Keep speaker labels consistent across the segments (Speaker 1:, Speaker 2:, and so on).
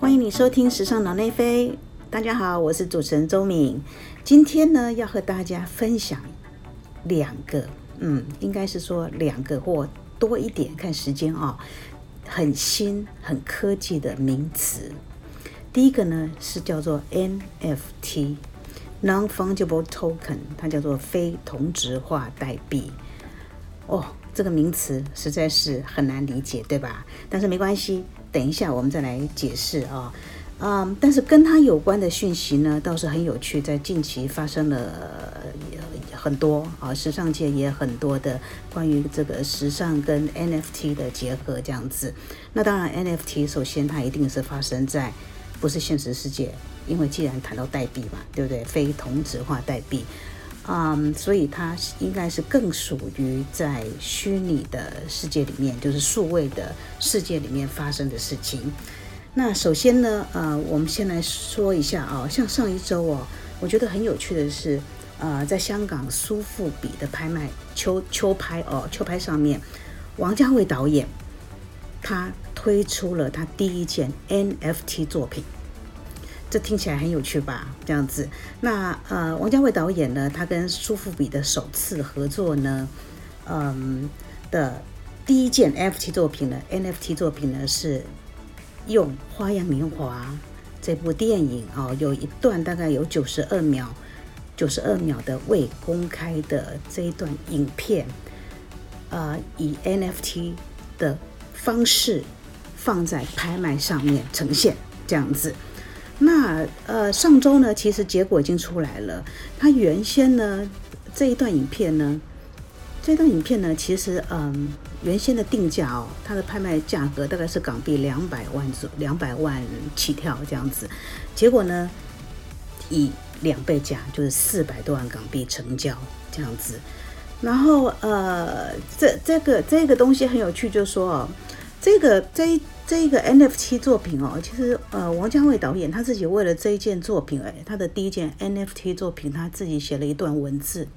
Speaker 1: 欢迎你收听《时尚脑内飞》。大家好，我是主持人周敏。今天呢，要和大家分享两个，嗯，应该是说两个或多一点，看时间啊、很新、很科技的名词。第一个呢是叫做 NFT（Non-Fungible Token），它叫做非同质化代币。哦，这个名词实在是很难理解，对吧？但是没关系，等一下我们再来解释啊。嗯，但是跟它有关的讯息呢，倒是很有趣，在近期发生了呃很多啊，时尚界也很多的关于这个时尚跟 NFT 的结合这样子。那当然，NFT 首先它一定是发生在不是现实世界，因为既然谈到代币嘛，对不对？非同质化代币。嗯，所以它应该是更属于在虚拟的世界里面，就是数位的世界里面发生的事情。那首先呢，呃，我们先来说一下啊，像上一周哦，我觉得很有趣的是，呃，在香港苏富比的拍卖秋秋拍哦秋拍上面，王家卫导演他推出了他第一件 NFT 作品。这听起来很有趣吧？这样子，那呃，王家卫导演呢，他跟苏富比的首次合作呢，嗯的第一件 NFT 作品呢，NFT 作品呢是用《花样年华》这部电影哦，有一段大概有九十二秒，九十二秒的未公开的这一段影片，呃，以 NFT 的方式放在拍卖上面呈现，这样子。那呃，上周呢，其实结果已经出来了。它原先呢这一段影片呢，这段影片呢，其实嗯，原先的定价哦，它的拍卖价格大概是港币两百万左两百万起跳这样子。结果呢，以两倍价，就是四百多万港币成交这样子。然后呃，这这个这个东西很有趣，就是说哦，这个这一。这一个 NFT 作品哦，其实呃，王家卫导演他自己为了这一件作品，哎，他的第一件 NFT 作品，他自己写了一段文字，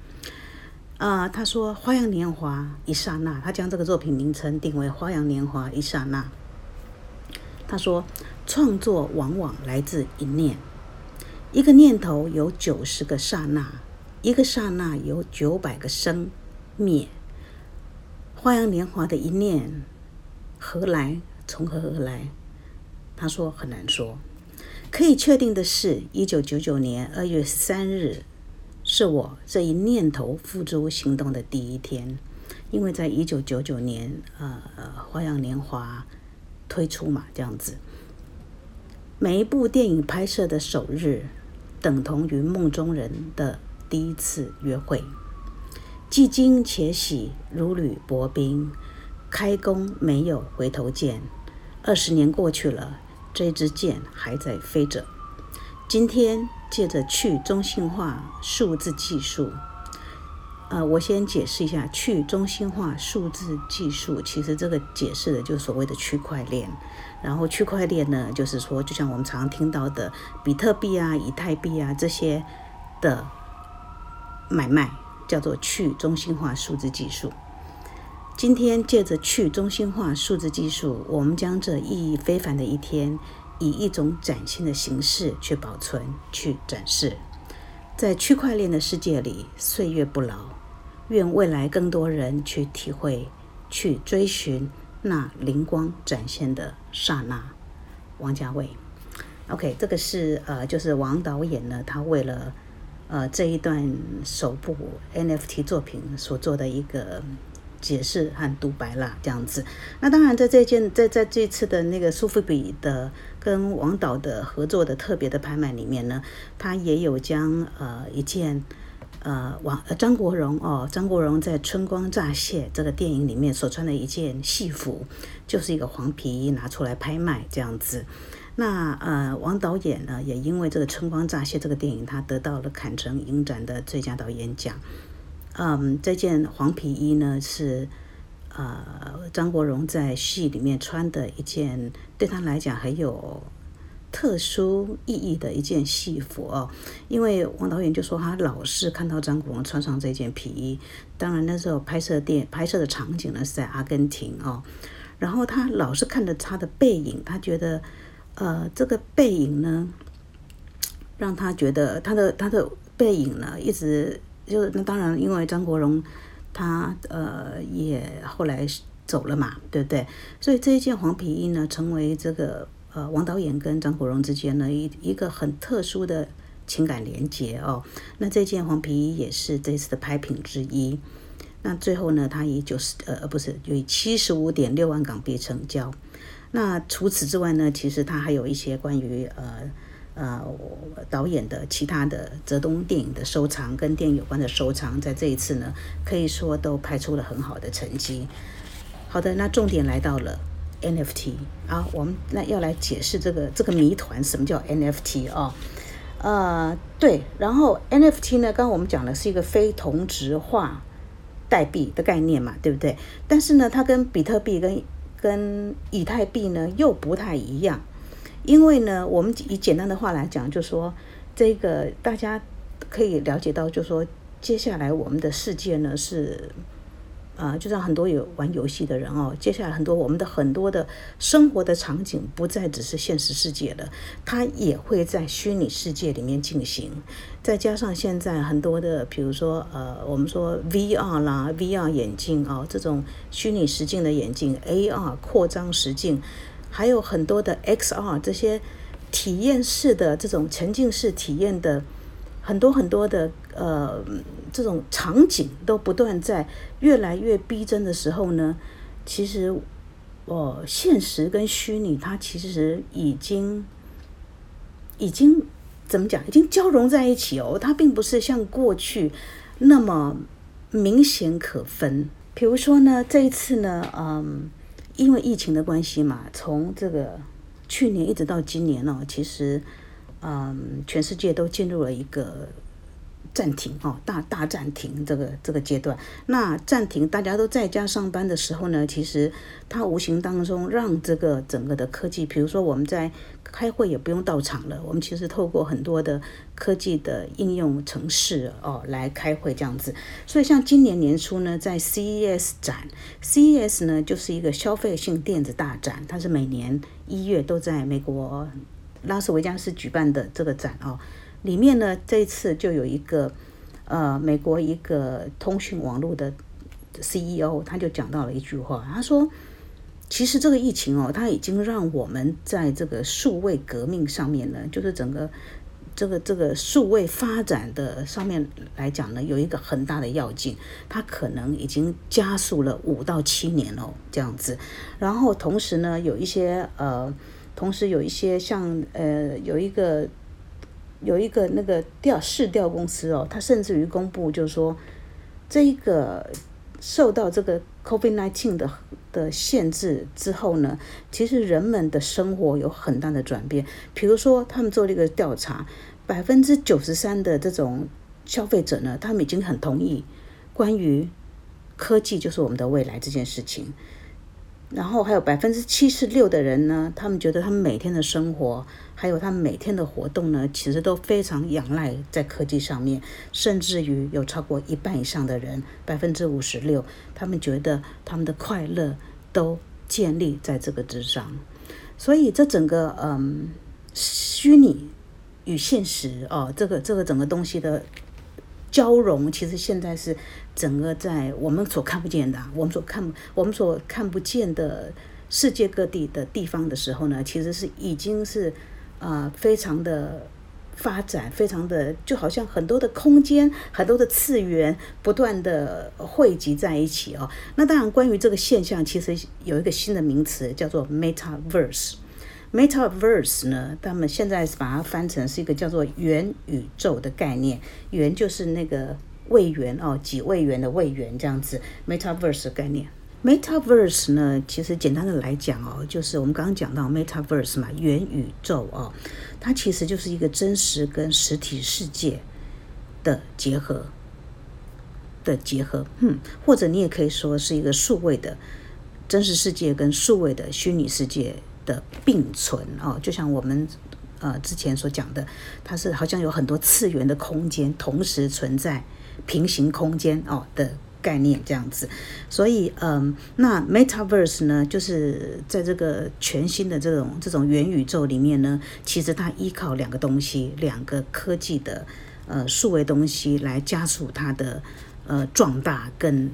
Speaker 1: 啊，他说《花样年华一刹那》，他将这个作品名称定为《花样年华一刹那》。他说，创作往往来自一念，一个念头有九十个刹那，一个刹那有九百个生灭。花样年华的一念何来？从何而来？他说很难说。可以确定的是，一九九九年二月三日是我这一念头付诸行动的第一天，因为在一九九九年，呃，《花样年华》推出嘛，这样子。每一部电影拍摄的首日，等同于梦中人的第一次约会，既惊且喜，如履薄冰。开弓没有回头箭，二十年过去了，这支箭还在飞着。今天借着去中心化数字技术，呃，我先解释一下去中心化数字技术。其实这个解释的就是所谓的区块链。然后区块链呢，就是说，就像我们常常听到的比特币啊、以太币啊这些的买卖，叫做去中心化数字技术。今天借着去中心化数字技术，我们将这意义非凡的一天，以一种崭新的形式去保存、去展示。在区块链的世界里，岁月不老。愿未来更多人去体会、去追寻那灵光展现的刹那。王家卫，OK，这个是呃，就是王导演呢，他为了呃这一段首部 NFT 作品所做的一个。解释和独白啦，这样子。那当然，在这件在在这次的那个苏富比的跟王导的合作的特别的拍卖里面呢，他也有将呃一件呃王张国荣哦，张国荣在《春光乍泄》这个电影里面所穿的一件戏服，就是一个黄皮衣拿出来拍卖这样子。那呃，王导演呢，也因为这个《春光乍泄》这个电影，他得到了坎城影展的最佳导演奖。嗯，这件黄皮衣呢是，呃，张国荣在戏里面穿的一件，对他来讲很有特殊意义的一件戏服哦。因为王导演就说他老是看到张国荣穿上这件皮衣，当然那时候拍摄电拍摄的场景呢是在阿根廷哦，然后他老是看着他的背影，他觉得呃，这个背影呢，让他觉得他的他的背影呢，一直就那当然，因为张国荣他呃也后来走了嘛，对不对？所以这一件黄皮衣呢，成为这个呃王导演跟张国荣之间呢一一个很特殊的情感连接哦。那这件黄皮衣也是这次的拍品之一。那最后呢，他以九十呃呃不是以七十五点六万港币成交。那除此之外呢，其实他还有一些关于呃呃导演的其他的泽东电影的收藏，跟电影有关的收藏，在这一次呢，可以说都拍出了很好的成绩。好的，那重点来到了 NFT 啊，我们那要来解释这个这个谜团，什么叫 NFT 啊？呃，对，然后 NFT 呢，刚刚我们讲的是一个非同质化代币的概念嘛，对不对？但是呢，它跟比特币跟跟以太币呢又不太一样，因为呢，我们以简单的话来讲，就说这个大家可以了解到，就说接下来我们的世界呢是。啊，就像很多有玩游戏的人哦，接下来很多我们的很多的生活的场景不再只是现实世界了，它也会在虚拟世界里面进行。再加上现在很多的，比如说呃，我们说 VR 啦，VR 眼镜啊，这种虚拟实境的眼镜，AR 扩张实境，还有很多的 XR 这些体验式的这种沉浸式体验的。很多很多的呃，这种场景都不断在越来越逼真的时候呢，其实，哦，现实跟虚拟它其实已经，已经怎么讲？已经交融在一起哦。它并不是像过去那么明显可分。比如说呢，这一次呢，嗯，因为疫情的关系嘛，从这个去年一直到今年呢，其实。嗯，全世界都进入了一个暂停哦，大大暂停这个这个阶段。那暂停，大家都在家上班的时候呢，其实它无形当中让这个整个的科技，比如说我们在开会也不用到场了，我们其实透过很多的科技的应用程式哦来开会这样子。所以像今年年初呢，在 CES 展，CES 呢就是一个消费性电子大展，它是每年一月都在美国。拉斯维加斯举办的这个展哦，里面呢，这一次就有一个呃，美国一个通讯网络的 CEO，他就讲到了一句话，他说：“其实这个疫情哦，它已经让我们在这个数位革命上面呢，就是整个这个这个数位发展的上面来讲呢，有一个很大的要件，它可能已经加速了五到七年哦，这样子。然后同时呢，有一些呃。”同时有一些像呃有一个有一个那个调市调公司哦，它甚至于公布就是说，这一个受到这个 COVID-19 的的限制之后呢，其实人们的生活有很大的转变。比如说，他们做了一个调查，百分之九十三的这种消费者呢，他们已经很同意关于科技就是我们的未来这件事情。然后还有百分之七十六的人呢，他们觉得他们每天的生活，还有他们每天的活动呢，其实都非常仰赖在科技上面，甚至于有超过一半以上的人，百分之五十六，他们觉得他们的快乐都建立在这个之上。所以这整个嗯，虚拟与现实哦，这个这个整个东西的。交融其实现在是整个在我们所看不见的，我们所看我们所看不见的世界各地的地方的时候呢，其实是已经是啊非常的发展，非常的就好像很多的空间、很多的次元不断的汇集在一起哦。那当然，关于这个现象，其实有一个新的名词叫做 Metaverse。Metaverse 呢，他们现在是把它翻成是一个叫做元宇宙的概念，元就是那个位元哦，几位元的位元这样子。Metaverse 概念，Metaverse 呢，其实简单的来讲哦，就是我们刚刚讲到 Metaverse 嘛，元宇宙哦，它其实就是一个真实跟实体世界的结合的结合，嗯，或者你也可以说是一个数位的真实世界跟数位的虚拟世界。的并存哦，就像我们呃之前所讲的，它是好像有很多次元的空间同时存在，平行空间哦的概念这样子。所以，嗯，那 Metaverse 呢，就是在这个全新的这种这种元宇宙里面呢，其实它依靠两个东西，两个科技的呃数位东西来加速它的呃壮大跟。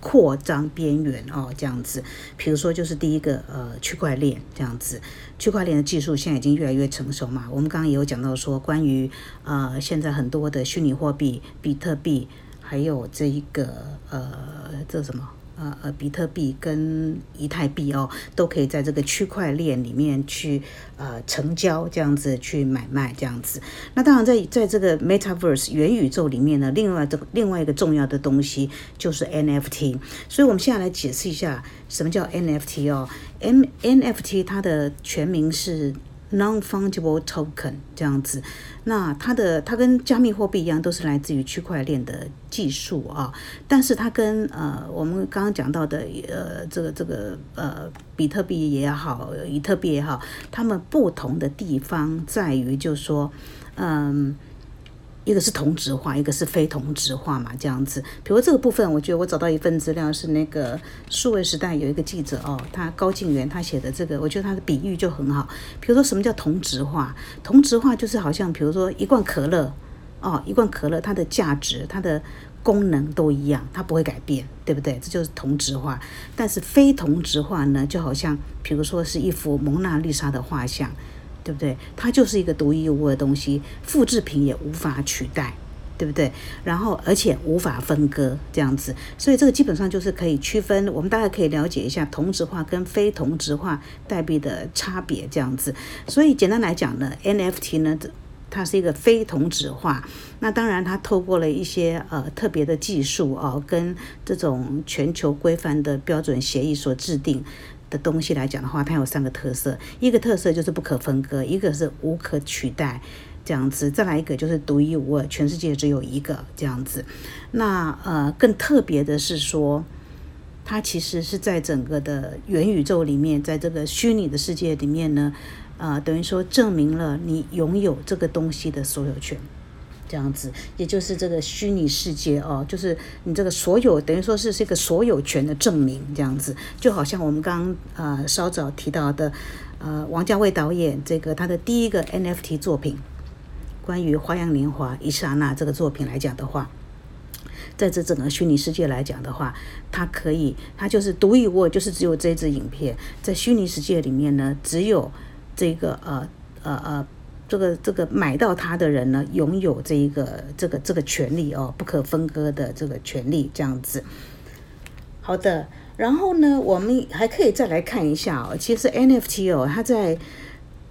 Speaker 1: 扩张边缘哦，这样子，比如说就是第一个呃区块链这样子，区块链的技术现在已经越来越成熟嘛。我们刚刚也有讲到说，关于呃现在很多的虚拟货币，比特币，还有这一个呃这什么？呃呃，比特币跟以太币哦，都可以在这个区块链里面去呃成交，这样子去买卖这样子。那当然，在在这个 Metaverse 元宇宙里面呢，另外这个另外一个重要的东西就是 NFT。所以我们现在来解释一下什么叫 NFT 哦。M NFT 它的全名是。Non-fungible token 这样子，那它的它跟加密货币一样，都是来自于区块链的技术啊。但是它跟呃我们刚刚讲到的呃这个这个呃比特币也好，以特币也好，它们不同的地方在于，就是说，嗯。一个是同质化，一个是非同质化嘛，这样子。比如这个部分，我觉得我找到一份资料是那个数位时代有一个记者哦，他高静元他写的这个，我觉得他的比喻就很好。比如说什么叫同质化？同质化就是好像比如说一罐可乐哦，一罐可乐它的价值、它的功能都一样，它不会改变，对不对？这就是同质化。但是非同质化呢，就好像比如说是一幅蒙娜丽莎的画像。对不对？它就是一个独一无二的东西，复制品也无法取代，对不对？然后而且无法分割，这样子，所以这个基本上就是可以区分。我们大概可以了解一下同质化跟非同质化代币的差别，这样子。所以简单来讲呢，NFT 呢，它是一个非同质化。那当然，它透过了一些呃特别的技术哦，跟这种全球规范的标准协议所制定。的东西来讲的话，它有三个特色，一个特色就是不可分割，一个是无可取代，这样子，再来一个就是独一无二，全世界只有一个这样子。那呃，更特别的是说，它其实是在整个的元宇宙里面，在这个虚拟的世界里面呢，呃，等于说证明了你拥有这个东西的所有权。这样子，也就是这个虚拟世界哦，就是你这个所有等于说是这个所有权的证明，这样子，就好像我们刚呃稍早提到的，呃王家卫导演这个他的第一个 NFT 作品，关于《花样年华》一刹那这个作品来讲的话，在这整个虚拟世界来讲的话，它可以，它就是独一无二，就是只有这支影片在虚拟世界里面呢，只有这个呃呃呃。这个这个买到它的人呢，拥有这一个这个这个权利哦，不可分割的这个权利，这样子。好的，然后呢，我们还可以再来看一下哦，其实 NFT 哦，它在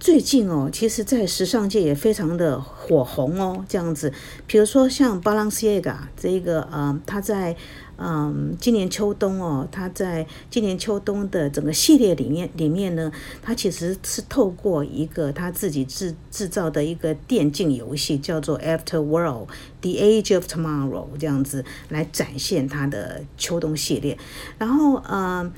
Speaker 1: 最近哦，其实在时尚界也非常的火红哦，这样子。比如说像 Balenciaga 这一个呃，它在。嗯，今年秋冬哦，它在今年秋冬的整个系列里面，里面呢，它其实是透过一个他自己制制造的一个电竞游戏，叫做 After World: The Age of Tomorrow 这样子来展现它的秋冬系列。然后，嗯，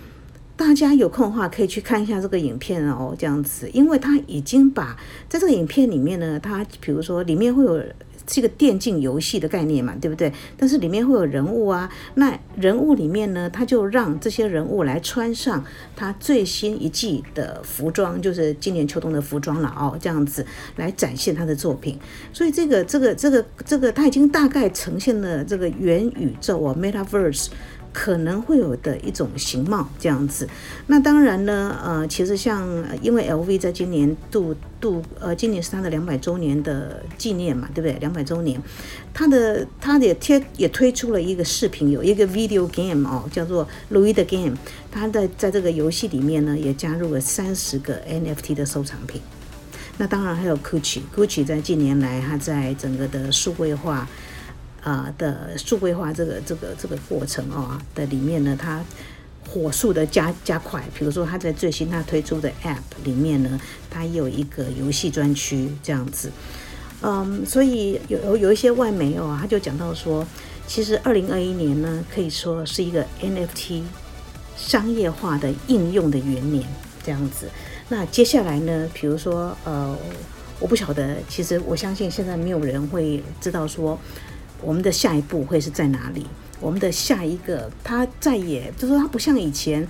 Speaker 1: 大家有空的话可以去看一下这个影片哦，这样子，因为它已经把在这个影片里面呢，它比如说里面会有。是个电竞游戏的概念嘛，对不对？但是里面会有人物啊，那人物里面呢，他就让这些人物来穿上他最新一季的服装，就是今年秋冬的服装了哦，这样子来展现他的作品。所以这个这个这个这个，他已经大概呈现了这个元宇宙啊，Metaverse。可能会有的一种形貌这样子，那当然呢，呃，其实像因为 LV 在今年度度呃，今年是它的两百周年的纪念嘛，对不对？两百周年，它的它也贴也推出了一个视频，有一个 video game 哦，叫做 Louis 的 Game，它在在这个游戏里面呢，也加入了三十个 NFT 的收藏品。那当然还有 Gucci，Gucci 在近年来它在整个的数位化。啊的数位化这个这个这个过程啊的里面呢，它火速的加加快。比如说，它在最新它推出的 App 里面呢，它有一个游戏专区这样子。嗯，所以有有有一些外媒哦，他就讲到说，其实二零二一年呢，可以说是一个 NFT 商业化的应用的元年这样子。那接下来呢，比如说呃，我不晓得，其实我相信现在没有人会知道说。我们的下一步会是在哪里？我们的下一个，它再也就是说它不像以前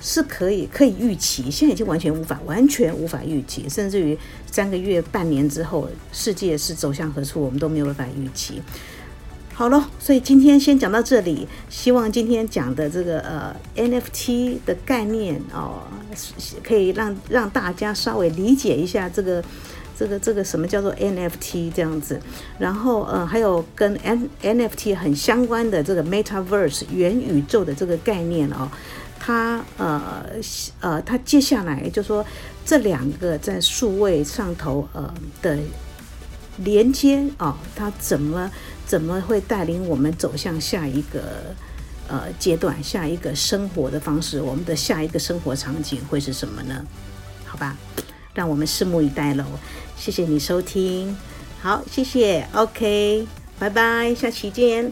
Speaker 1: 是可以可以预期，现在已经完全无法完全无法预期，甚至于三个月半年之后，世界是走向何处，我们都没有办法预期。好了，所以今天先讲到这里。希望今天讲的这个呃 NFT 的概念哦，可以让让大家稍微理解一下这个这个这个什么叫做 NFT 这样子。然后呃，还有跟 N NFT 很相关的这个 Metaverse 元宇宙的这个概念哦，它呃呃，它接下来就说这两个在数位上头呃的连接哦，它怎么？怎么会带领我们走向下一个呃阶段，下一个生活的方式？我们的下一个生活场景会是什么呢？好吧，让我们拭目以待喽。谢谢你收听，好，谢谢，OK，拜拜，下期见。